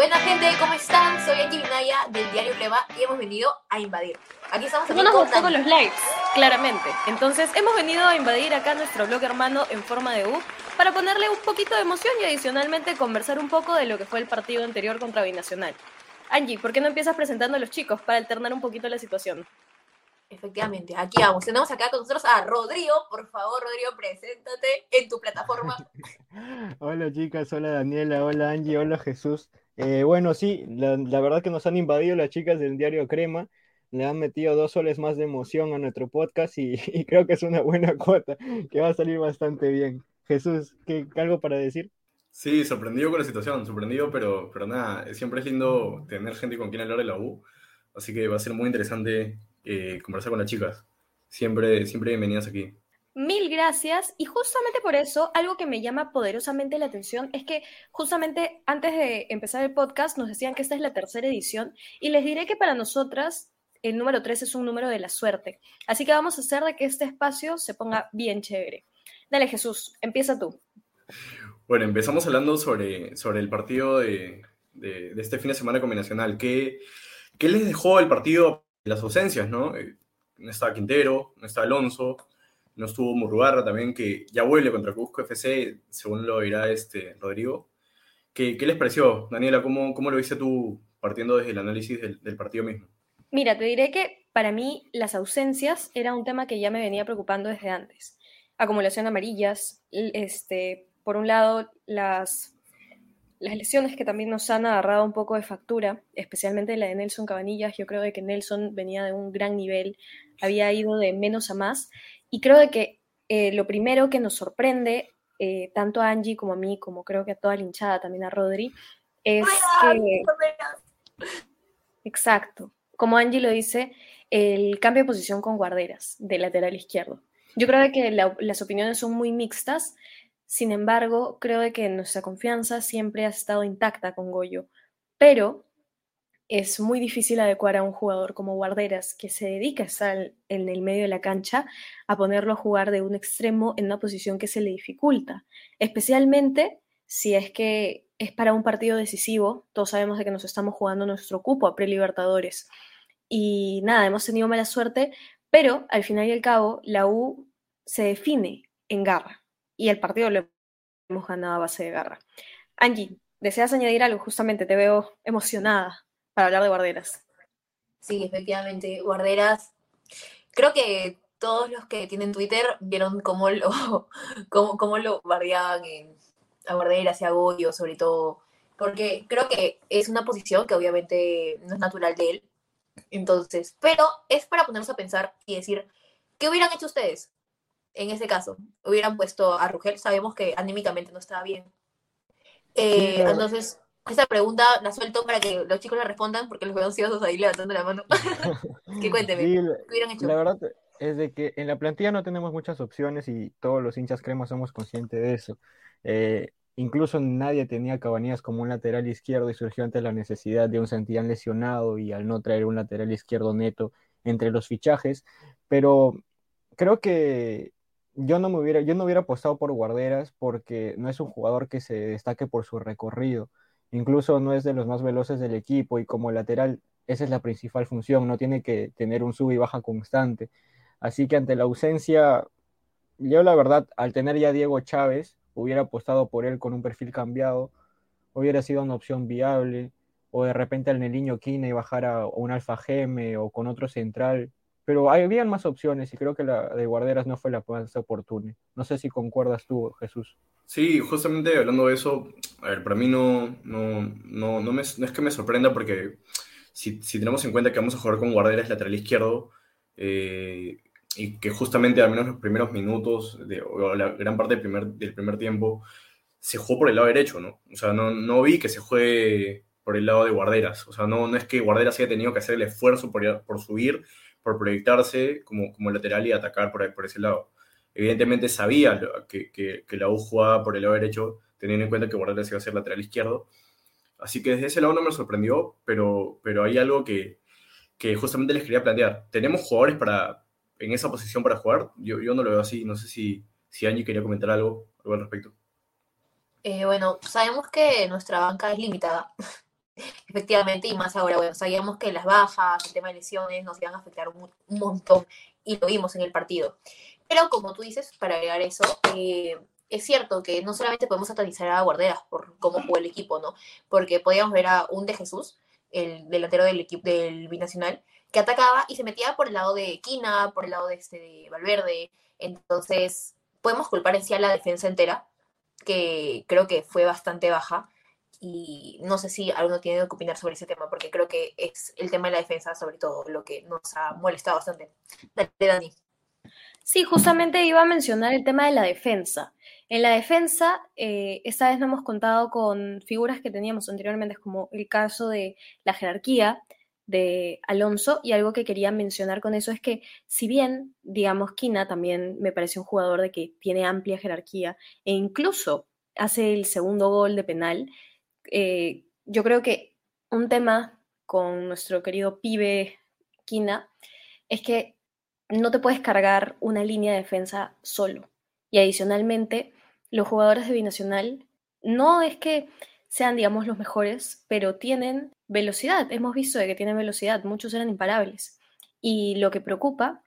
Buena gente, ¿cómo están? Soy Angie Vinaya del Diario Crema y hemos venido a invadir. Aquí estamos No nos gustó con los likes, claramente. Entonces hemos venido a invadir acá nuestro blog hermano en forma de U para ponerle un poquito de emoción y adicionalmente conversar un poco de lo que fue el partido anterior contra Binacional. Angie, ¿por qué no empiezas presentando a los chicos para alternar un poquito la situación? Efectivamente, aquí vamos. Tenemos acá con nosotros a Rodrigo. Por favor, Rodrigo, preséntate en tu plataforma. hola chicas, hola Daniela, hola Angie, hola Jesús. Eh, bueno, sí, la, verdad que nos han invadido las chicas del diario Crema. Le han metido dos soles más de emoción a nuestro podcast y, creo que es una buena cuota, que va a salir bastante bien. Jesús, ¿qué, ¿algo para decir? Sí, sorprendido con la situación, sorprendido, pero, pero nada, siempre es lindo tener gente con quien hablar de la U, así que va a ser muy interesante eh, conversar con las chicas. Siempre, siempre bienvenidas aquí. Mil gracias. Y justamente por eso, algo que me llama poderosamente la atención es que justamente antes de empezar el podcast nos decían que esta es la tercera edición y les diré que para nosotras el número 3 es un número de la suerte. Así que vamos a hacer de que este espacio se ponga bien chévere. Dale Jesús, empieza tú. Bueno, empezamos hablando sobre, sobre el partido de, de, este fin de semana combinacional. ¿Qué, ¿Qué les dejó el partido las ausencias, ¿no? Eh, no está Quintero, no está Alonso, no estuvo Murrugarra también, que ya vuelve contra Cusco FC, según lo dirá este Rodrigo. ¿Qué, qué les pareció, Daniela? ¿Cómo, ¿Cómo, lo viste tú partiendo desde el análisis del, del, partido mismo? Mira, te diré que para mí las ausencias era un tema que ya me venía preocupando desde antes. Acumulación de amarillas, este, por un lado, las las lesiones que también nos han agarrado un poco de factura, especialmente la de Nelson Cabanillas, yo creo de que Nelson venía de un gran nivel, había ido de menos a más, y creo de que eh, lo primero que nos sorprende, eh, tanto a Angie como a mí, como creo que a toda la hinchada, también a Rodri, es que... Exacto, como Angie lo dice, el cambio de posición con guarderas de lateral izquierdo. Yo creo de que las opiniones son muy mixtas, sin embargo, creo de que nuestra confianza siempre ha estado intacta con Goyo, pero es muy difícil adecuar a un jugador como Guarderas, que se dedica a estar en el medio de la cancha, a ponerlo a jugar de un extremo en una posición que se le dificulta, especialmente si es que es para un partido decisivo. Todos sabemos de que nos estamos jugando nuestro cupo a pre-libertadores. Y nada, hemos tenido mala suerte, pero al final y al cabo, la U se define en garra y el partido lo hemos ganado a base de garra. Angie, ¿deseas añadir algo? Justamente te veo emocionada para hablar de guarderas. Sí, efectivamente, guarderas. Creo que todos los que tienen Twitter vieron cómo lo, cómo, cómo lo bardeaban a guarderas y a Goyo, sobre todo, porque creo que es una posición que obviamente no es natural de él. Entonces, pero es para ponernos a pensar y decir, ¿qué hubieran hecho ustedes? En ese caso, hubieran puesto a Rugel, sabemos que anímicamente no estaba bien. Eh, entonces, esa pregunta la suelto para que los chicos la respondan, porque los veo ansiosos ahí levantando la mano. que cuénteme, ¿qué hubieran hecho? La verdad es de que en la plantilla no tenemos muchas opciones y todos los hinchas cremas somos conscientes de eso. Eh, incluso nadie tenía Cabanías como un lateral izquierdo y surgió ante la necesidad de un Santillán lesionado y al no traer un lateral izquierdo neto entre los fichajes, pero creo que yo no me hubiera, yo no hubiera apostado por Guarderas porque no es un jugador que se destaque por su recorrido. Incluso no es de los más veloces del equipo y como lateral esa es la principal función, no tiene que tener un sub y baja constante. Así que ante la ausencia, yo la verdad, al tener ya Diego Chávez, hubiera apostado por él con un perfil cambiado, hubiera sido una opción viable, o de repente al Neliño Quina y bajar a un Alfa Geme o con otro central, pero habían más opciones y creo que la de Guarderas no fue la más oportuna. No sé si concuerdas tú, Jesús. Sí, justamente hablando de eso, a ver, para mí no, no, no, no, es que me sorprenda porque si, si, tenemos en cuenta que vamos a jugar con Guarderas lateral izquierdo eh, y que justamente al menos los primeros minutos de, o la gran parte del primer, del primer tiempo se jugó por el lado derecho, ¿no? O sea, no, no vi que se juegue por el lado de Guarderas. O sea, no, no es que Guarderas haya tenido que hacer el esfuerzo por, por subir por proyectarse como, como lateral y atacar por, por ese lado. Evidentemente sabía que, que, la U jugaba por el lado derecho, teniendo en cuenta que Guardiola iba a ser lateral izquierdo. Así que desde ese lado no me sorprendió, pero, pero hay algo que, que justamente les quería plantear. ¿Tenemos jugadores para, en esa posición para jugar? Yo, yo no lo veo así. No sé si, si Angie quería comentar algo, algo al respecto. Eh, bueno, sabemos que nuestra banca es limitada. Efectivamente, y más ahora, bueno, sabíamos que las bajas, el tema de lesiones nos iban a afectar un, montón y lo vimos en el partido. Pero como tú dices, para agregar eso, eh, es cierto que no solamente podemos satanizar a Guarderas por cómo jugó el equipo, ¿no? Porque podíamos ver a un de Jesús, el delantero del equipo del binacional, que atacaba y se metía por el lado de Quina, por el lado de, este, de Valverde. Entonces, podemos culpar en sí a la defensa entera, que creo que fue bastante baja. Y no sé si alguno tiene que opinar sobre ese tema, porque creo que es el tema de la defensa, sobre todo, lo que nos ha molestado bastante. Dale, Dani. Sí, justamente iba a mencionar el tema de la defensa. En la defensa, eh, esta vez no hemos contado con figuras que teníamos anteriormente, como el caso de la jerarquía de Alonso, y algo que quería mencionar con eso es que, si bien, digamos, Kina también me parece un jugador de que tiene amplia jerarquía e incluso hace el segundo gol de penal, eh, yo creo que un tema con nuestro querido pibe Kina es que no te puedes cargar una línea de defensa solo. Y adicionalmente, los jugadores de Binacional no es que sean, digamos, los mejores, pero tienen velocidad. Hemos visto de que tienen velocidad, muchos eran imparables. Y lo que preocupa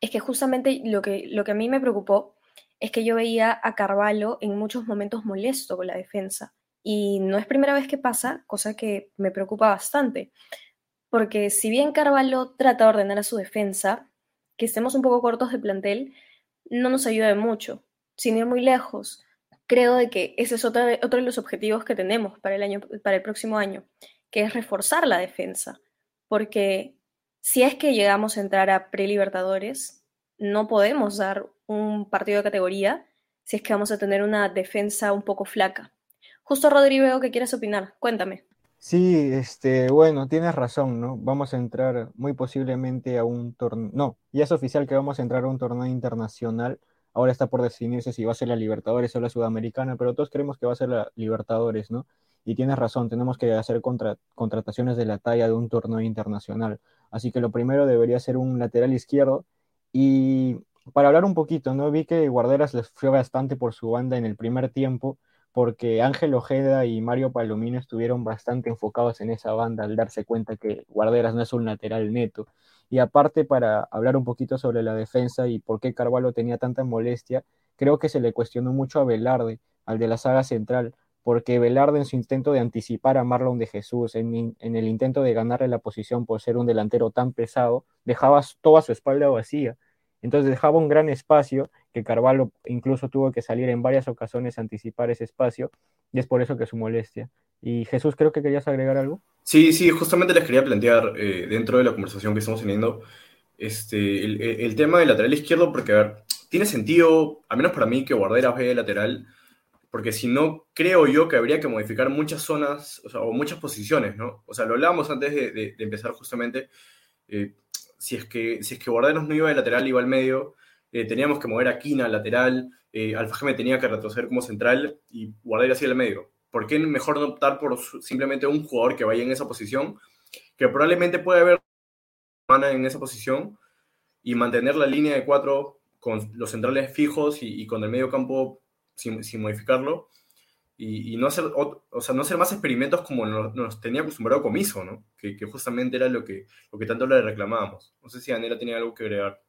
es que justamente lo que, lo que a mí me preocupó es que yo veía a Carvalho en muchos momentos molesto con la defensa. Y no es primera vez que pasa, cosa que me preocupa bastante. Porque si bien Carvalho trata de ordenar a su defensa, que estemos un poco cortos de plantel no nos ayuda de mucho. Sin ir muy lejos, creo de que ese es otro, de los objetivos que tenemos para el, año, para el próximo año, que es reforzar la defensa. Porque si es que llegamos a entrar a pre-libertadores, no podemos dar un partido de categoría si es que vamos a tener una defensa un poco flaca. Justo Rodrigo, que quieres opinar, cuéntame. Sí, este, bueno, tienes razón, ¿no? Vamos a entrar muy posiblemente a un torneo, no, ya es oficial que vamos a entrar a un torneo internacional. Ahora está por definirse si va a ser la Libertadores o la Sudamericana, pero todos creemos que va a ser la Libertadores, ¿no? Y tienes razón, tenemos que hacer contrataciones de la talla de un torneo internacional. Así que lo primero debería ser un lateral izquierdo. Y para hablar un poquito, ¿no? Vi que Guarderas les fue bastante por su banda en el primer tiempo porque Ángel Ojeda y Mario Palomino estuvieron bastante enfocados en esa banda al darse cuenta que Guarderas no es un lateral neto. Y aparte, para hablar un poquito sobre la defensa y por qué Carvalho tenía tanta molestia, creo que se le cuestionó mucho a Velarde, al de la saga central, porque Velarde en su intento de anticipar a Marlon de Jesús, en, el intento de ganarle la posición por ser un delantero tan pesado, dejaba toda su espalda vacía entonces dejaba un gran espacio que Carvalho incluso tuvo que salir en varias ocasiones a anticipar ese espacio y es por eso que su molestia. Y Jesús, creo que querías agregar algo. Sí, sí, justamente les quería plantear eh, dentro de la conversación que estamos teniendo este, el, tema del lateral izquierdo, porque a ver, tiene sentido, al menos para mí, que Guarderas vea el lateral, porque si no, creo yo que habría que modificar muchas zonas o, muchas posiciones, ¿no? O sea, lo hablábamos antes de, empezar justamente. Eh, si es que, si es que Bordenos no iba de lateral, iba al medio, eh, teníamos que mover a Quina al lateral, eh, Alfa tenía que retroceder como central y Guardera hacia el medio. ¿Por qué mejor no optar por simplemente un jugador que vaya en esa posición, que probablemente puede haber en esa posición y mantener la línea de cuatro con los centrales fijos y, con el medio campo sin, sin modificarlo? Y, no, hacer, o, sea, no hacer más experimentos como nos, tenía acostumbrado Comiso, ¿no? Que, justamente era lo que, lo que tanto le reclamábamos. No sé si Anela tenía algo que agregar.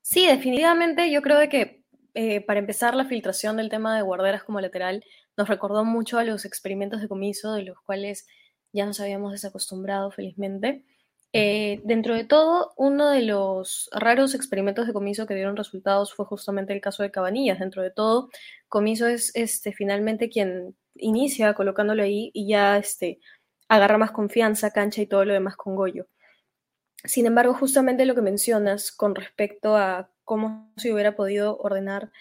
Sí, definitivamente yo creo que eh, para empezar la filtración del tema de guarderas como lateral nos recordó mucho a los experimentos de Comiso, de los cuales ya nos habíamos desacostumbrado felizmente. Eh, dentro de todo, uno de los raros experimentos de Comiso que dieron resultados fue justamente el caso de Cabanillas. Dentro de todo, Comiso es este, finalmente quien inicia colocándolo ahí y ya este, agarra más confianza, cancha y todo lo demás con Goyo. Sin embargo, justamente lo que mencionas con respecto a cómo se hubiera podido ordenar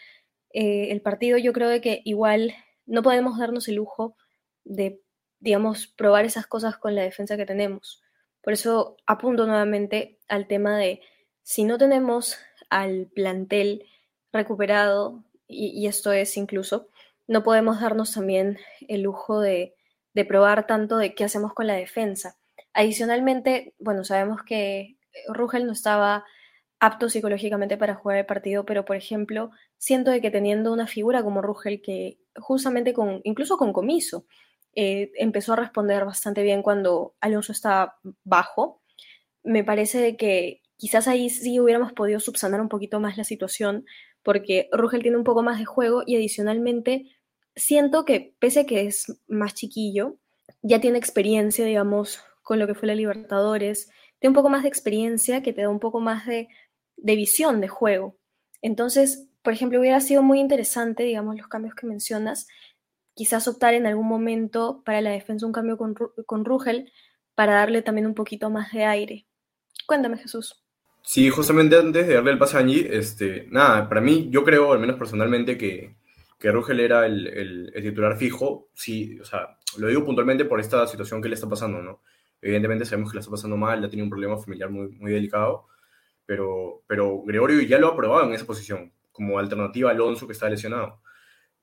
eh, el partido, yo creo que igual no podemos darnos el lujo de, probar esas cosas con la defensa que tenemos por eso apunto nuevamente al tema de si no tenemos al plantel recuperado, y, esto es incluso, no podemos darnos también el lujo de, probar tanto de qué hacemos con la defensa. Adicionalmente, bueno, sabemos que Rugel no estaba apto psicológicamente para jugar el partido, pero por ejemplo, siento de que teniendo una figura como Rugel que justamente con, incluso con comiso, eh, empezó a responder bastante bien cuando Alonso estaba bajo. Me parece que quizás ahí sí hubiéramos podido subsanar un poquito más la situación, porque Rugel tiene un poco más de juego y adicionalmente siento que pese a que es más chiquillo, ya tiene experiencia, digamos, con lo que fue la Libertadores, tiene un poco más de experiencia que te da un poco más de, de visión de juego. Entonces, por ejemplo, hubiera sido muy interesante, digamos, los cambios que mencionas, quizás optar en algún momento para la defensa un cambio con, con Rugel para darle también un poquito más de aire. Cuéntame, Jesús. Sí, justamente antes de darle el pase a este, nada, para mí, yo creo, al menos personalmente, que, que Rugel era el, titular fijo. Sí, o sea, lo digo puntualmente por esta situación que le está pasando, ¿no? Evidentemente sabemos que le está pasando mal, ya tiene un problema familiar muy, muy delicado, pero, pero Gregorio ya lo ha probado en esa posición, como alternativa a Alonso que está lesionado.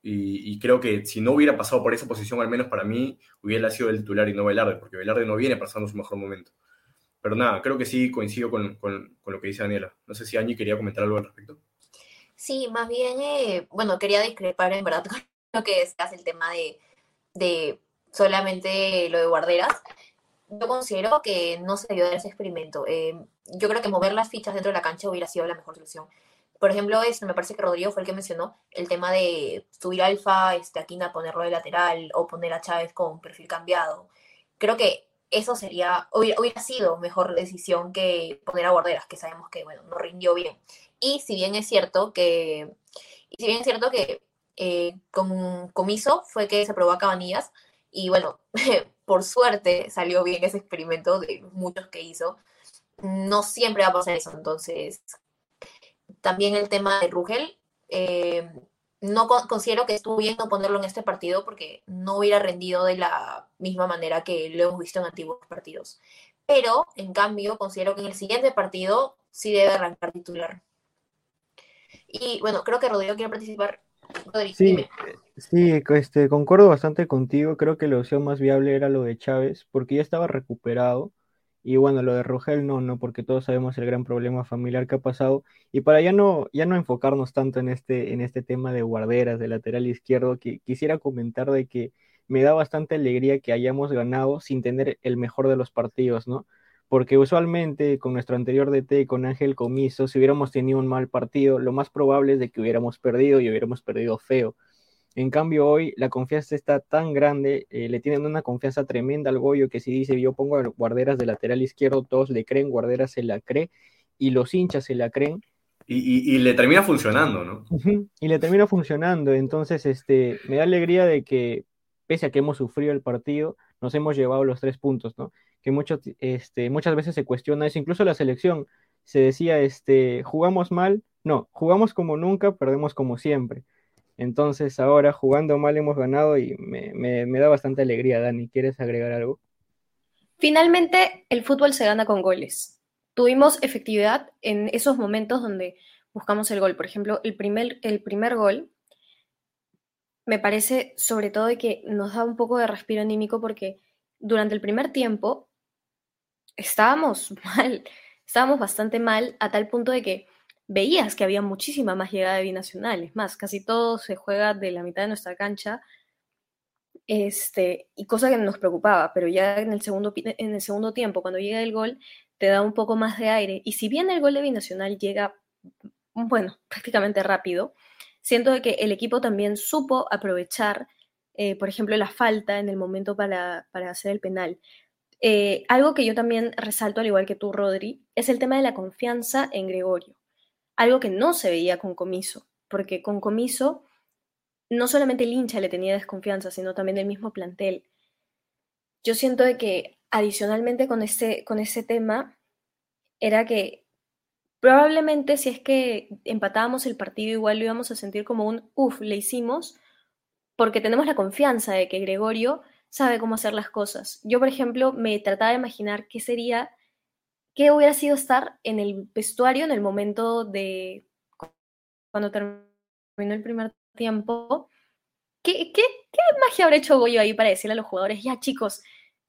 Y, y, creo que si no hubiera pasado por esa posición, al menos para mí, hubiera sido el titular y no Velarde, porque Velarde no viene pasando su mejor momento. Pero nada, creo que sí coincido con, con, con lo que dice Daniela. No sé si Angie quería comentar algo al respecto. Sí, más bien, eh, bueno, quería discrepar en verdad con lo que decías, el tema de, de solamente lo de guarderas. Yo considero que no se debió dar ese experimento. Eh, yo creo que mover las fichas dentro de la cancha hubiera sido la mejor solución. Por ejemplo, este, me parece que Rodrigo fue el que mencionó el tema de subir Alfa, este, Aquina ponerlo de lateral o poner a Chávez con perfil cambiado. Creo que eso sería, hubiera, sido mejor decisión que poner a Guarderas, que sabemos que, bueno, no rindió bien. Y si bien es cierto que, si bien es cierto que eh, con Comiso fue que se probó a Cabanillas, y bueno, por suerte salió bien ese experimento de muchos que hizo, no siempre va a pasar eso, entonces también el tema de Rugel, eh, no considero que estuvo bien no ponerlo en este partido porque no hubiera rendido de la misma manera que lo hemos visto en antiguos partidos. Pero, en cambio, considero que en el siguiente partido sí debe arrancar titular. Y bueno, creo que Rodrigo quiere participar. Rodrigo, sí, dime. sí este, concuerdo bastante contigo. Creo que la opción más viable era lo de Chávez porque ya estaba recuperado y bueno, lo de Rogel no, no, porque todos sabemos el gran problema familiar que ha pasado. Y para ya no, ya no enfocarnos tanto en este, en este tema de guarderas, de lateral izquierdo, que, quisiera comentar de que me da bastante alegría que hayamos ganado sin tener el mejor de los partidos, ¿no? Porque usualmente con nuestro anterior DT, con Ángel Comiso, si hubiéramos tenido un mal partido, lo más probable es de que hubiéramos perdido y hubiéramos perdido feo. En cambio, hoy la confianza está tan grande, eh, le tienen una confianza tremenda al Goyo que si dice yo pongo guarderas de lateral izquierdo, todos le creen, guarderas se la cree y los hinchas se la creen. Y, y, y le termina funcionando, ¿no? Uh -huh. Y le termina funcionando. Entonces, este, me da alegría de que, pese a que hemos sufrido el partido, nos hemos llevado los tres puntos, ¿no? Que mucho, este, muchas veces se cuestiona eso, incluso la selección se decía, este, jugamos mal, no, jugamos como nunca, perdemos como siempre. Entonces ahora jugando mal hemos ganado y me, me, da bastante alegría, Dani. ¿Quieres agregar algo? Finalmente, el fútbol se gana con goles. Tuvimos efectividad en esos momentos donde buscamos el gol. Por ejemplo, el primer, el primer gol me parece sobre todo de que nos da un poco de respiro anímico porque durante el primer tiempo estábamos mal, estábamos bastante mal a tal punto de que veías que había muchísima más llegada de binacional. Es más, casi todo se juega de la mitad de nuestra cancha. Este, y cosa que nos preocupaba, pero ya en el, segundo, en el segundo tiempo, cuando llega el gol, te da un poco más de aire. Y si bien el gol de binacional llega, bueno, prácticamente rápido, siento que el equipo también supo aprovechar, eh, por ejemplo, la falta en el momento para, para hacer el penal. Eh, algo que yo también resalto, al igual que tú, Rodri, es el tema de la confianza en Gregorio algo que no se veía con Comiso, porque con Comiso no solamente el hincha le tenía desconfianza, sino también el mismo plantel. Yo siento de que adicionalmente con este, con ese tema era que probablemente si es que empatábamos el partido igual lo íbamos a sentir como un uff, le hicimos, porque tenemos la confianza de que Gregorio sabe cómo hacer las cosas. Yo, por ejemplo, me trataba de imaginar qué sería ¿Qué hubiera sido estar en el vestuario en el momento de cuando terminó el primer tiempo? ¿Qué, qué, qué magia habrá hecho Goyo ahí para decirle a los jugadores, ya chicos,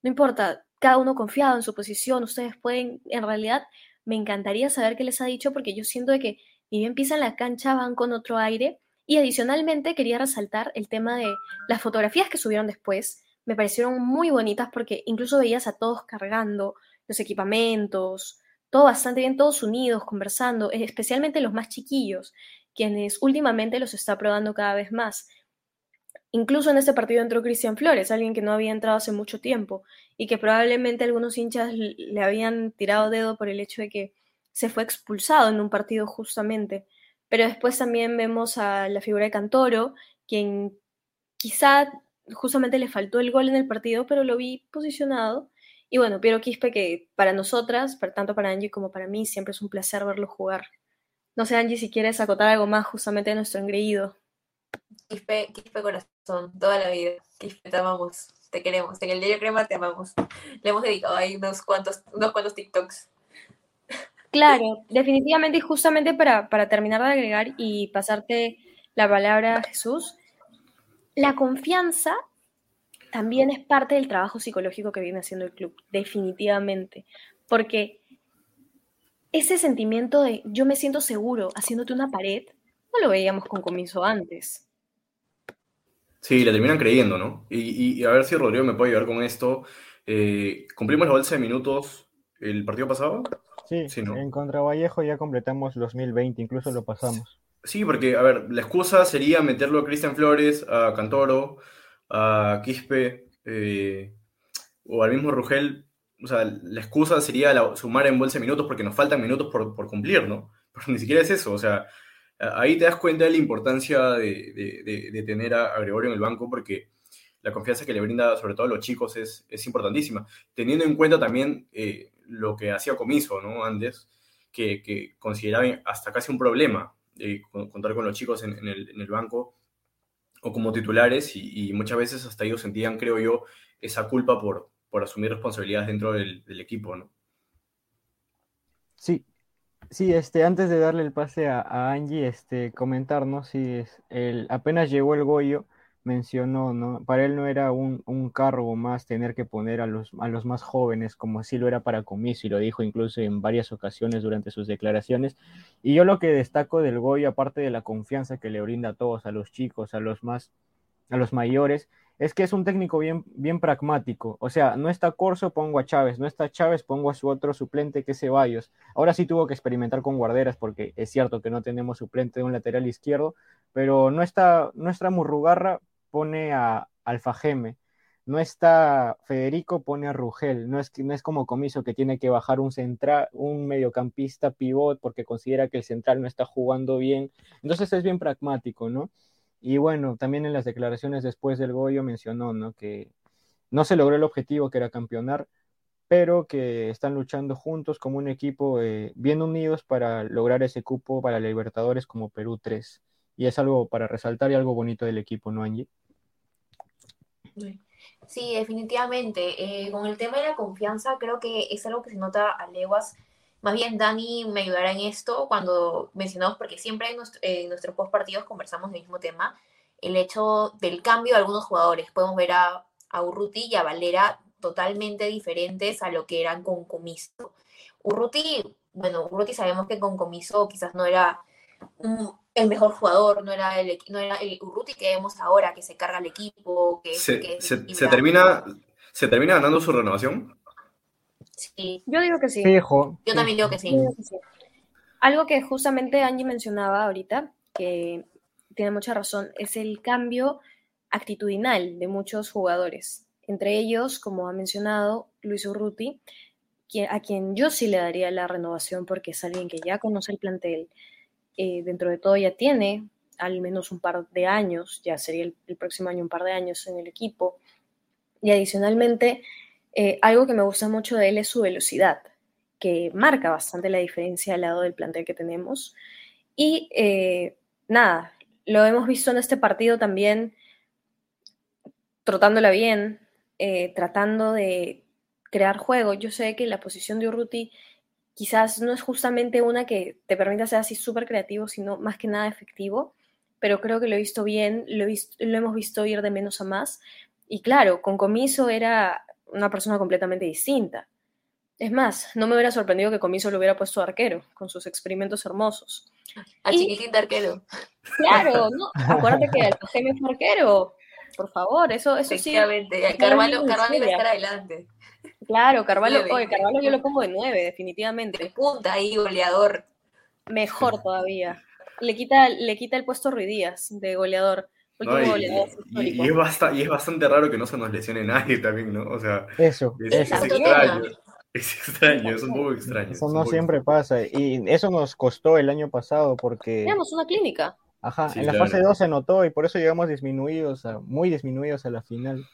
no importa, cada uno confiado en su posición, ustedes pueden, en realidad me encantaría saber qué les ha dicho porque yo siento de que ni bien pisan la cancha van con otro aire. Y adicionalmente quería resaltar el tema de las fotografías que subieron después. Me parecieron muy bonitas porque incluso veías a todos cargando los equipamientos, todo bastante bien, todos unidos, conversando, especialmente los más chiquillos, quienes últimamente los está probando cada vez más. Incluso en este partido entró Cristian Flores, alguien que no había entrado hace mucho tiempo y que probablemente algunos hinchas le habían tirado dedo por el hecho de que se fue expulsado en un partido justamente. Pero después también vemos a la figura de Cantoro, quien quizá justamente le faltó el gol en el partido, pero lo vi posicionado. Y bueno, Piero Quispe, que para nosotras, tanto para Angie como para mí, siempre es un placer verlo jugar. No sé, Angie, si quieres acotar algo más justamente de nuestro engreído. Quispe, Quispe corazón, toda la vida. Quispe, te amamos, te queremos. En el diario Crema te amamos. Le hemos dedicado ahí unos cuantos, unos cuantos TikToks. Claro, definitivamente y justamente para, para terminar de agregar y pasarte la palabra a Jesús, la confianza también es parte del trabajo psicológico que viene haciendo el club, definitivamente, porque ese sentimiento de yo me siento seguro haciéndote una pared, no lo veíamos con comienzo antes. Sí, le terminan creyendo, ¿no? Y, a ver si Rodrigo me puede ayudar con esto. Eh, ¿Cumplimos bolsa de minutos el partido pasado? Sí, en contra Vallejo ya completamos los 1020, incluso lo pasamos. Sí, porque, a ver, la excusa sería meterlo a Cristian Flores, a Cantoro, a Quispe eh, o al mismo Rugel. O sea, la excusa sería sumar en bolsa de minutos porque nos faltan minutos por, cumplir, ¿no? Pero ni siquiera es eso, o sea, ahí te das cuenta de la importancia de, tener a, Gregorio en el banco porque la confianza que le brinda sobre todo a los chicos es, es importantísima, teniendo en cuenta también eh, lo que hacía Comiso, ¿no? Antes, que, que consideraba hasta casi un problema eh, contar con los chicos en, el, banco o como titulares y, muchas veces hasta ellos sentían, creo yo, esa culpa por, por asumir responsabilidades dentro del, equipo, ¿no? Sí, sí, este, antes de darle el pase a, Angie, este, comentarnos si es el, apenas llegó el Goyo, mencionó, ¿no? Para él no era un, cargo más tener que poner a los, a los más jóvenes, como así lo era para Comiso, y lo dijo incluso en varias ocasiones durante sus declaraciones. Y yo lo que destaco del Goyo, aparte de la confianza que le brinda a todos, a los chicos, a los más, a los mayores, es que es un técnico bien, bien pragmático. O sea, no está Corso, pongo a Chávez, no está Chávez, pongo a su otro suplente que es Ceballos. Ahora sí tuvo que experimentar con guarderas porque es cierto que no tenemos suplente de un lateral izquierdo, pero no está nuestra Murrugarra, pone a Alfajeme. No está Federico, pone a Rugel. No es, no es como Comiso que tiene que bajar un central, un mediocampista pivot porque considera que el central no está jugando bien. Entonces es bien pragmático, ¿no? Y bueno, también en las declaraciones después del Goyo mencionó, ¿no? Que no se logró el objetivo que era campeonar, pero que están luchando juntos como un equipo eh, bien unidos para lograr ese cupo para Libertadores como Perú 3. Y es algo para resaltar y algo bonito del equipo, ¿no, Angie? Sí, definitivamente. Eh, con el tema de la confianza, creo que es algo que se nota a leguas. Más bien, Dani me ayudará en esto cuando mencionamos, porque siempre en, nuestros post partidos conversamos del mismo tema, el hecho del cambio de algunos jugadores. Podemos ver a, a Urruti y a Valera totalmente diferentes a lo que eran con Comiso. Urruti, bueno, Urruti sabemos que con Comiso quizás no era un, el mejor jugador, no era el, no era el Urruti que vemos ahora, que se carga el equipo, que, se, termina, ¿Se termina ganando su renovación? Sí. Yo digo que sí. Yo también digo que sí. Algo que justamente Angie mencionaba ahorita, que tiene mucha razón, es el cambio actitudinal de muchos jugadores. Entre ellos, como ha mencionado Luis Urruti, a quien yo sí le daría la renovación porque es alguien que ya conoce el plantel, eh, dentro de todo ya tiene al menos un par de años, ya sería el, próximo año un par de años en el equipo. Y adicionalmente, eh, algo que me gusta mucho de él es su velocidad, que marca bastante la diferencia al lado del plantel que tenemos. Y eh, nada, lo hemos visto en este partido también trotándola bien, tratando de crear juego. Yo sé que la posición de Urruti quizás no es justamente una que te permita ser así súper creativo, sino más que nada efectivo, pero creo que lo he visto bien, lo, lo hemos visto ir de menos a más. Y claro, con Comiso era una persona completamente distinta. Es más, no me hubiera sorprendido que Comiso lo hubiera puesto arquero, con sus experimentos hermosos. A chiquitín de arquero. Claro, ¿no? Acuérdate que el fue arquero. por favor, eso, eso sí. Efectivamente, Carvalho, Carvalho va a estar adelante. Claro, Carvalho, Nueve. oye, Carvalho yo lo pongo de 9, definitivamente. De punta ahí, goleador. Mejor todavía. Le quita, le quita el puesto a Ruiz Díaz de goleador. Último ¿no? Y, goleador y- es basta- y es bastante raro que no se nos lesione nadie también, ¿no? O sea, Eso, es, eso. es Exacto. extraño. Es extraño, es un poco extraño. Eso no siempre pasa. Y eso nos costó el año pasado porque, Teníamos una clínica. ajá, Sí, en la claro. fase 2 se notó y por eso llegamos disminuidos, a- muy disminuidos a la final.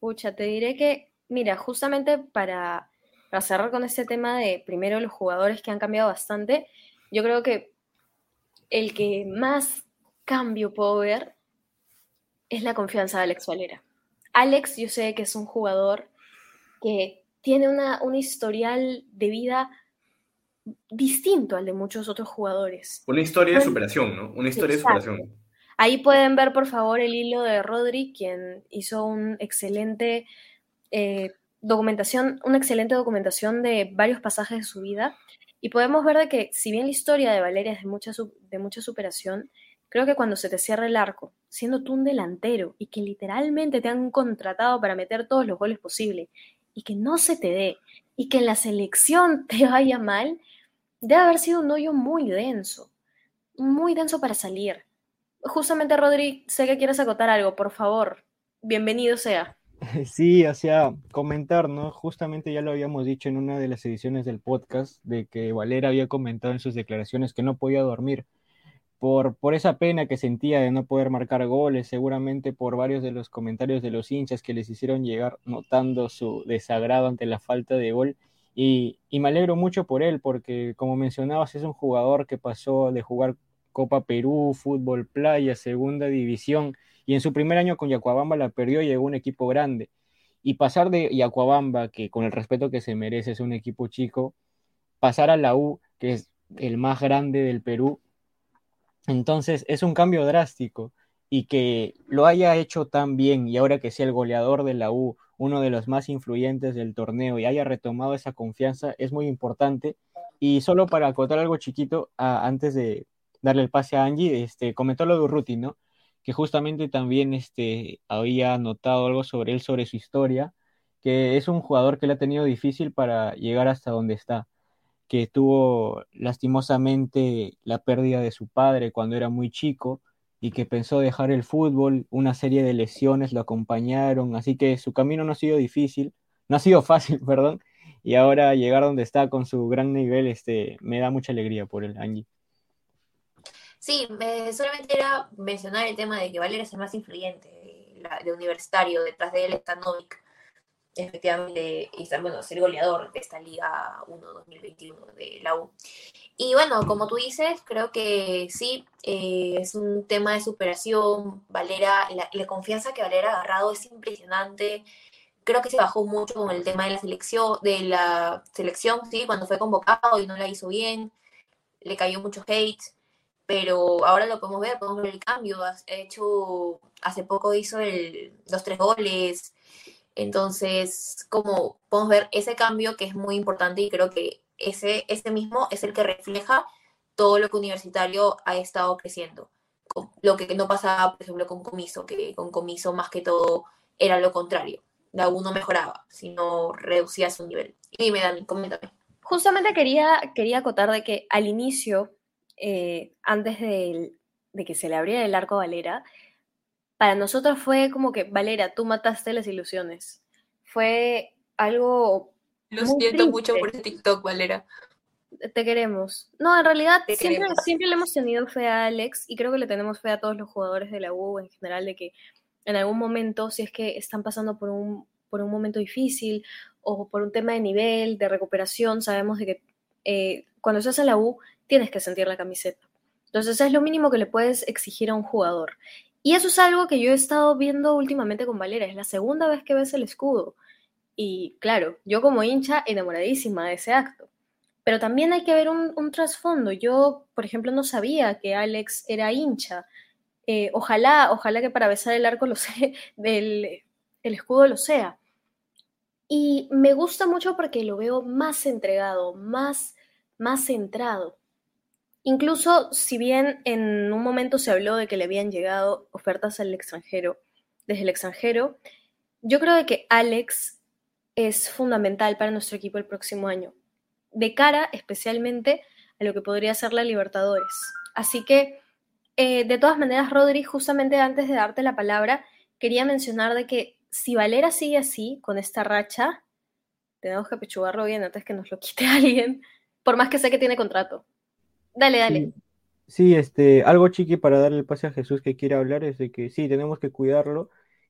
Pucha, te diré que, mira, justamente para, para cerrar con este tema de primero los jugadores que han cambiado bastante, yo creo que el que más cambio puedo ver es la confianza de Alex Valera. Alex, yo sé que es un jugador que tiene una, un historial de vida distinto al de muchos otros jugadores. Una historia de superación, ¿no? Una historia de superación. Ahí pueden ver, por favor, el hilo de Rodri, quien hizo un excelente eh, documentación, una excelente documentación de varios pasajes de su vida. Y podemos ver de que, si bien la historia de Valeria es de mucha, de mucha superación, creo que cuando se te cierra el arco, siendo tú un delantero y que literalmente te han contratado para meter todos los goles posibles y que no se te dé y que la selección te vaya mal, debe haber sido un hoyo muy denso, muy denso para salir. Justamente, Rodri, sé que quieres acotar algo, por favor. Bienvenido sea. Sí, o sea, comentar, ¿no? Justamente ya lo habíamos dicho en una de las ediciones del podcast, de que Valera había comentado en sus declaraciones que no podía dormir por, por esa pena que sentía de no poder marcar goles, seguramente por varios de los comentarios de los hinchas que les hicieron llegar notando su desagrado ante la falta de gol. Y, y me alegro mucho por él, porque como mencionabas, es un jugador que pasó de jugar Copa Perú, Fútbol Playa, Segunda División, y en su primer año con Yacuabamba la perdió y llegó un equipo grande. Y pasar de Yacuabamba, que con el respeto que se merece es un equipo chico, pasar a la U, que es el más grande del Perú, entonces es un cambio drástico y que lo haya hecho tan bien y ahora que sea el goleador de la U, uno de los más influyentes del torneo y haya retomado esa confianza es muy importante. Y solo para acotar algo chiquito, antes de darle el pase a Angie, este, comentó lo de Urruti, ¿no? Que justamente también este, había notado algo sobre él, sobre su historia, que es un jugador que le ha tenido difícil para llegar hasta donde está que tuvo lastimosamente la pérdida de su padre cuando era muy chico y que pensó dejar el fútbol, una serie de lesiones lo acompañaron, así que su camino no ha sido difícil, no ha sido fácil, perdón, y ahora llegar donde está con su gran nivel, este, me da mucha alegría por él, Angie. Sí, me- solamente era mencionar el tema de que Valera es el más influyente de, la- de universitario, detrás de él está Novik, efectivamente, y bueno, es el goleador de esta Liga 1 2021 de la U. Y bueno, como tú dices, creo que sí, eh, es un tema de superación, Valera, la, la confianza que Valera ha agarrado es impresionante, creo que se bajó mucho con el tema de la selección, de la selección, sí, cuando fue convocado y no la hizo bien, le cayó mucho hate pero ahora lo podemos ver, podemos ver el cambio. Ha hecho, hace poco hizo el, los tres goles. Entonces, como podemos ver ese cambio que es muy importante y creo que ese, ese mismo es el que refleja todo lo que Universitario ha estado creciendo. Lo que no pasaba, por ejemplo, con Comiso, que con Comiso más que todo era lo contrario. La U no mejoraba, sino reducía su nivel. Y dime, Dani, coméntame. Justamente quería, quería acotar de que al inicio, eh, antes de que se le abriera el arco a Valera, para nosotros fue como que, Valera, tú mataste las ilusiones. Fue algo, Lo Muy siento mucho por ese TikTok, Valera. te queremos. No, en realidad Te siempre, queremos. siempre le hemos tenido fe a Alex y creo que le tenemos fe a todos los jugadores de la U en general de que en algún momento, si es que están pasando por un, por un momento difícil o por un tema de nivel, de recuperación, sabemos de que eh, cuando estás en la U tienes que sentir la camiseta. Entonces es lo mínimo que le puedes exigir a un jugador. Y eso es algo que yo he estado viendo últimamente con Valera. Es la segunda vez que ves el escudo. Y claro, yo como hincha enamoradísima de ese acto. Pero también hay que ver un, trasfondo. Yo, por ejemplo, no sabía que Alex era hincha. Eh, ojalá, ojalá que para besar el arco lo sé, del el escudo lo sea. Y me gusta mucho porque lo veo más entregado, más, más centrado. Incluso si bien en un momento se habló de que le habían llegado ofertas al extranjero, desde el extranjero. Yo creo de que Alex es fundamental para nuestro equipo el próximo año, de cara especialmente a lo que podría ser la Libertadores. Así que, eh, de todas maneras, Rodri, justamente antes de darte la palabra, quería mencionar de que si Valera sigue así, con esta racha, tenemos que pechugarlo bien antes que nos lo quite alguien, por más que sé que tiene contrato. Dale, dale. Sí, este, algo chiqui para darle el pase a Jesús que quiere hablar es de que sí, tenemos que cuidarlo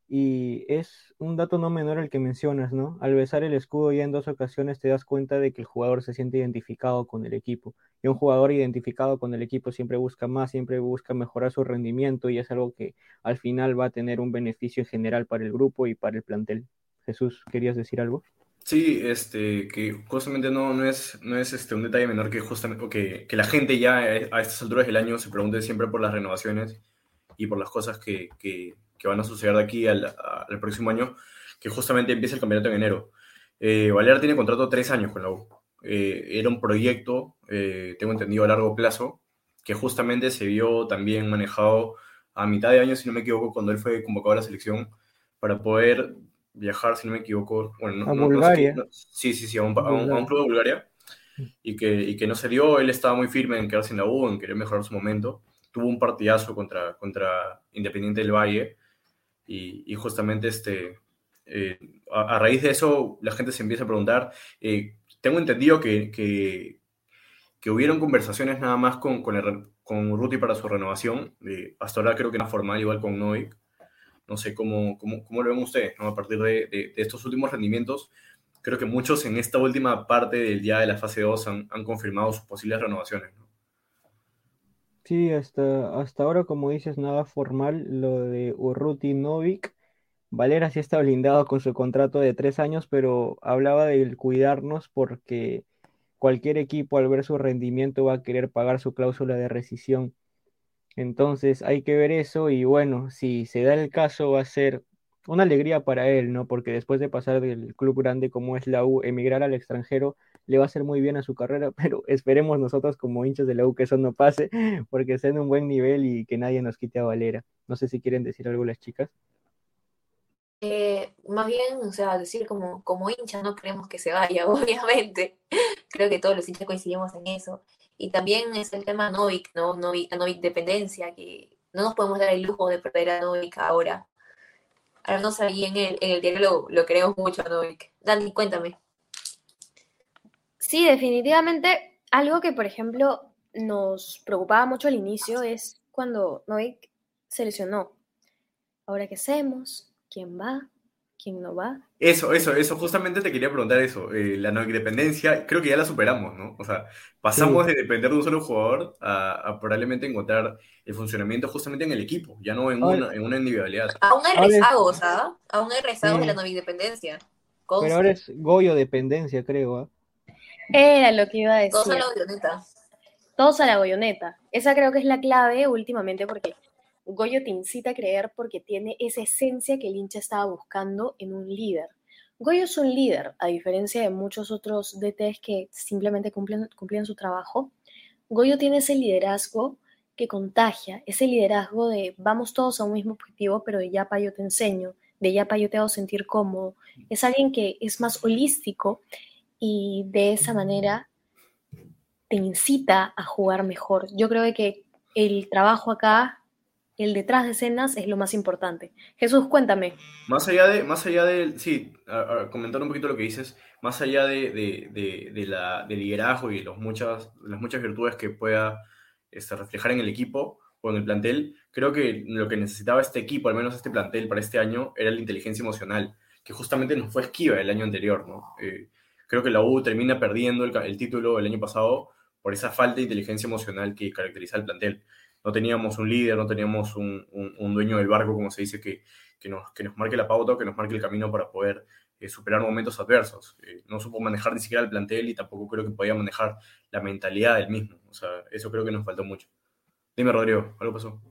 y es un dato no menor el que mencionas, ¿no? Al besar el escudo ya en dos ocasiones te das cuenta de que el jugador se siente identificado con el equipo y un jugador identificado con el equipo siempre busca más, siempre busca mejorar su rendimiento y es algo que al final va a tener un beneficio general para el grupo y para el plantel. Jesús, ¿querías decir algo? Sí, este, que justamente no, no es, no es este, un detalle menor que justamente que, que la gente ya a estas alturas del año se pregunte siempre por las renovaciones y por las cosas que, que, van a suceder de aquí al, próximo año, que justamente empieza el campeonato en enero. Eh, tiene contrato tres años con la U. Eh, era un proyecto, eh, tengo entendido, a largo plazo, que justamente se vio también manejado a mitad de año, si no me equivoco, cuando él fue convocado a la selección, para poder viajar, si no me equivoco, bueno, a Bulgaria. sí, sí, sí, a un, a, un, a un, club de Bulgaria, y que, y que no se dio, él estaba muy firme en quedarse en la U, en querer mejorar su momento, tuvo un partidazo contra, contra Independiente del Valle, y, y justamente este, eh, a, a, raíz de eso la gente se empieza a preguntar, eh, tengo entendido que, que, que, hubieron conversaciones nada más con, con, el, con Ruti para su renovación, eh, hasta ahora creo que era formal igual con Novik, no sé cómo, cómo, cómo, lo ven ustedes, ¿no? A partir de, estos últimos rendimientos, creo que muchos en esta última parte del día de la fase 2 han, confirmado sus posibles renovaciones, ¿no? Sí, hasta, hasta ahora, como dices, nada formal, lo de Urruti Novik. Valera sí está blindado con su contrato de tres años, pero hablaba de cuidarnos porque cualquier equipo al ver su rendimiento va a querer pagar su cláusula de rescisión. Entonces hay que ver eso y bueno, si se da el caso va a ser una alegría para él, ¿no? Porque después de pasar del club grande como es la U, emigrar al extranjero le va a hacer muy bien a su carrera, pero esperemos nosotros como hinchas de la U que eso no pase, porque sea en un buen nivel y que nadie nos quite a Valera. No sé si quieren decir algo las chicas. Eh, más bien, o sea, decir como, como hincha no queremos que se vaya, obviamente. Creo que todos los hinchas coincidimos en eso. Y también es el tema Novik, ¿no? Novik, Novik dependencia, que no nos podemos dar el lujo de perder a Novik ahora. Ahora no ahí en el, en el diario lo, lo queremos mucho a Novik. Dani, cuéntame. Sí, definitivamente algo que, por ejemplo, nos preocupaba mucho al inicio es cuando Novik se lesionó. Ahora, ¿qué hacemos? ¿Quién va? ¿Quién no va? Eso, eso, eso, justamente te quería preguntar eso. Eh, la no dependencia, creo que ya la superamos, ¿no? O sea, pasamos sí. de depender de un solo jugador a, a, probablemente encontrar el funcionamiento justamente en el equipo, ya no en, una, en una, individualidad. Aún hay rezagos, ¿ah? Aún hay rezagos sí. de la no dependencia. Conste. Pero ahora es Goyo dependencia, creo, ¿ah? Era lo que iba a decir. Todos a la goyoneta. Todos a la goyoneta. Esa creo que es la clave últimamente porque Goyo te incita a creer porque tiene esa esencia que el hincha estaba buscando en un líder. Goyo es un líder, a diferencia de muchos otros DTs que simplemente cumplen, cumplen su trabajo. Goyo tiene ese liderazgo que contagia, ese liderazgo de vamos todos a un mismo objetivo, pero de Yapa yo te enseño, de Yapa yo te hago sentir cómodo. Es alguien que es más holístico y de esa manera te incita a jugar mejor. Yo creo que el trabajo acá, el detrás de escenas, es lo más importante. Jesús, cuéntame. Más allá de, más allá de sí, a, comentar un poquito lo que dices, más allá de, de, de, la, de liderazgo y los muchas, las muchas virtudes que pueda este, reflejar en el equipo o en el plantel, creo que lo que necesitaba este equipo, al menos este plantel para este año, era la inteligencia emocional, que justamente nos fue esquiva el año anterior, ¿no? Eh, creo que la U termina perdiendo el, el, título el año pasado por esa falta de inteligencia emocional que caracteriza al plantel. No teníamos un líder, no teníamos un, un, un dueño del barco, como se dice, que, que, nos, que nos marque la pauta, que nos marque el camino para poder eh, superar momentos adversos. Eh, no supo manejar ni siquiera el plantel y tampoco creo que podía manejar la mentalidad del mismo. O sea, eso creo que nos faltó mucho. Dime, Rodrigo, ¿algo pasó?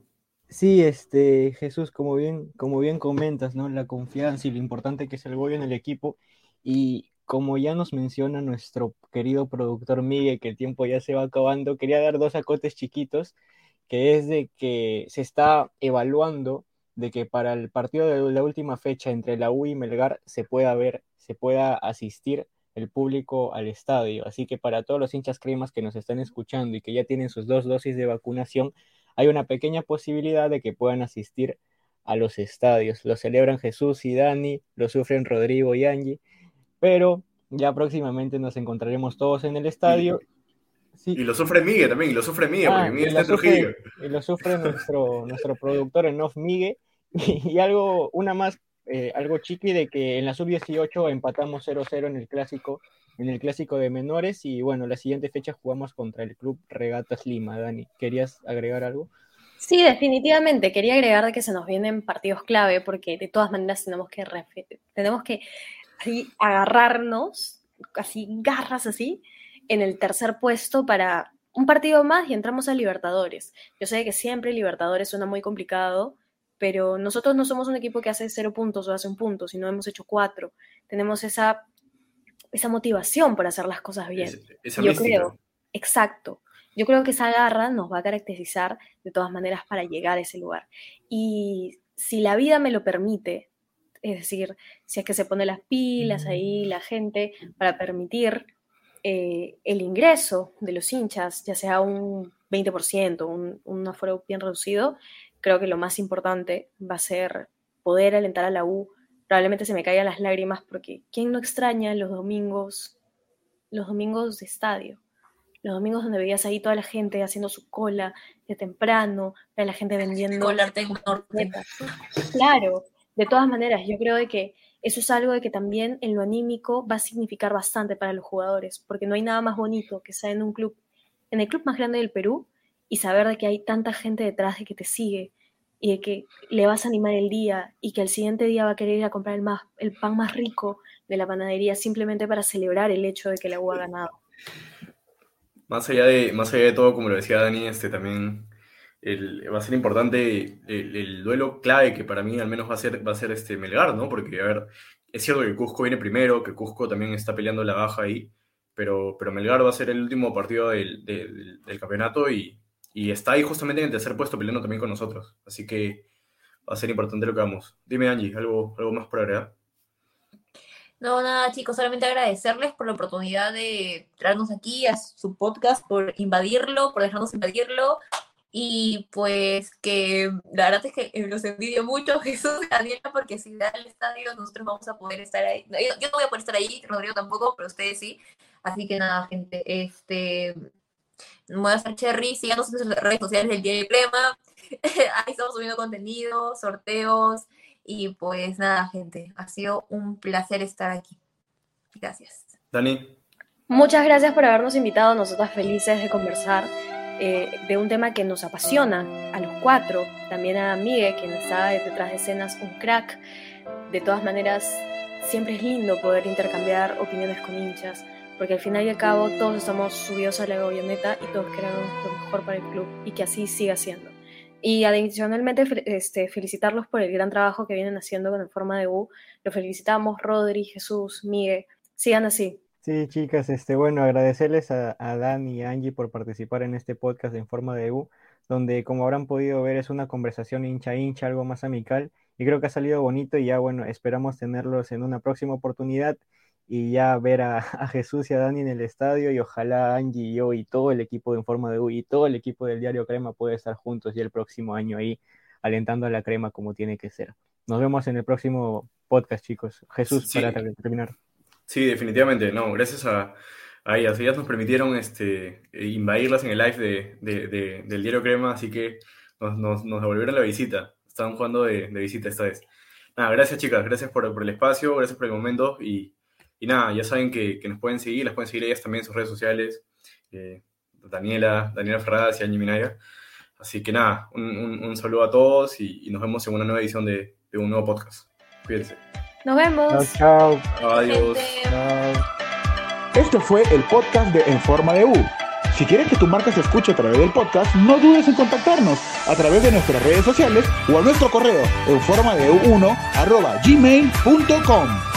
Sí, este, Jesús, como bien, como bien comentas, ¿no? La confianza y lo importante que es el gol en el equipo. Y como ya nos menciona nuestro querido productor Miguel, que el tiempo ya se va acabando, quería dar dos acotes chiquitos, que es de que se está evaluando de que para el partido de la última fecha entre la U y Melgar se pueda ver, se pueda asistir el público al estadio. Así que para todos los hinchas cremas que nos están escuchando y que ya tienen sus dos dosis de vacunación, hay una pequeña posibilidad de que puedan asistir a los estadios. Lo celebran Jesús y Dani, lo sufren Rodrigo y Angie, pero ya próximamente nos encontraremos todos en el estadio. Y lo sufre Miguel también, y lo sufre Miguel, porque ah, Miguel está en Trujillo. Y lo sufre nuestro, nuestro productor en off Miguel. Y, algo, una más, eh, algo chiqui de que en la sub-18 empatamos 0-0 en el clásico, en el clásico de menores, y bueno, la siguiente fecha jugamos contra el club Regatas Lima. Dani, ¿querías agregar algo? Sí, definitivamente. Quería agregar de que se nos vienen partidos clave, porque de todas maneras tenemos que, tenemos que agarrarnos, así, garras así, en el tercer puesto para un partido más y entramos a Libertadores. Yo sé que siempre Libertadores suena muy complicado, pero nosotros no somos un equipo que hace cero puntos o hace un punto, sino hemos hecho cuatro. Tenemos esa, esa motivación por hacer las cosas bien. Yo creo, exacto. Yo creo que esa garra nos va a caracterizar de todas maneras para llegar a ese lugar. Y si la vida me lo permite, es decir, si es que se pone las pilas ahí la gente para permitir eh, el ingreso de los hinchas, ya sea un 20%, un, un aforo bien reducido, creo que lo más importante va a ser poder alentar a la U. Probablemente se me caigan las lágrimas porque ¿quién no extraña los domingos, los domingos de estadio? Los domingos donde veías ahí toda la gente haciendo su cola de temprano, la gente vendiendo. Claro, de todas maneras, yo creo de que eso es algo de que también en lo anímico va a significar bastante para los jugadores, porque no hay nada más bonito que estar en un club, en el club más grande del Perú, y saber de que hay tanta gente detrás de que te sigue y de que le vas a animar el día y que al siguiente día va a querer ir a comprar el, más, el pan más rico de la panadería simplemente para celebrar el hecho de que la U ha ganado. Más allá de, más allá de todo, como lo decía Dani, este, también va a ser importante el, duelo clave que para mí al menos va a ser, va a ser este Melgar, ¿no? Porque, a ver, es cierto que Cusco viene primero, que Cusco también está peleando la baja ahí, pero, pero Melgar va a ser el último partido del, del, campeonato y, y, está ahí justamente en el tercer puesto peleando también con nosotros. Así que va a ser importante lo que vamos. Dime, Angie, ¿algo, algo más por agregar? No, nada, chicos, solamente agradecerles por la oportunidad de traernos aquí a su podcast, por invadirlo, por dejarnos invadirlo, y pues que la verdad es que eh, los envidio mucho, Jesús y Daniela, porque si da el estadio, nosotros vamos a poder estar ahí. Yo, no voy a poder estar ahí, Rodrigo tampoco, pero ustedes sí. Así que nada, gente, este. Voy a hacer Cherry, síganos en las redes sociales del Día de Crema. ahí estamos subiendo contenido, sorteos. Y pues nada, gente, ha sido un placer estar aquí. Gracias. Dani. Muchas gracias por habernos invitado, nosotras felices de conversar eh, de un tema que nos apasiona a los cuatro, también a Miguel, quien está detrás de escenas, un crack. De todas maneras, siempre es lindo poder intercambiar opiniones con hinchas, porque al final y al cabo todos estamos subidos a la gobioneta y todos queremos lo mejor para el club y que así siga siendo. Y adicionalmente este, felicitarlos por el gran trabajo que vienen haciendo con el forma de U. Lo felicitamos, Rodri, Jesús, Miguel. Sigan así. Sí, chicas, este, bueno, agradecerles a, a Dan y a Angie por participar en este podcast en forma de U, donde como habrán podido ver es una conversación hincha hincha, algo más amical, y creo que ha salido bonito y ya bueno, esperamos tenerlos en una próxima oportunidad y ya ver a, Jesús y a Dani en el estadio y ojalá Angie y yo y todo el equipo de En Forma de U y todo el equipo del diario Crema pueda estar juntos ya el próximo año ahí alentando a la crema como tiene que ser. Nos vemos en el próximo podcast, chicos. Jesús, para terminar. Sí, definitivamente, no, gracias a, a ellas. Ellas nos permitieron este, invadirlas en el live de, del Diario Crema, así que nos, nos, nos, devolvieron la visita. Estaban jugando de, visita esta vez. Nada, gracias chicas, gracias por, por el espacio, gracias por el momento y, y nada, ya saben que, que, nos pueden seguir, las pueden seguir ellas también en sus redes sociales, eh, Daniela, Daniela Ferradas y Angie Minaya. Así que nada, un, un, saludo a todos y, y, nos vemos en una nueva edición de, de un nuevo podcast. Cuídense. Nos vemos. Chao, chao. Adiós. Este fue el podcast de En Forma de U. Si quieres que tu marca se escuche a través del podcast, no dudes en contactarnos a través de nuestras redes sociales o a nuestro correo en forma de 1 gmail.com.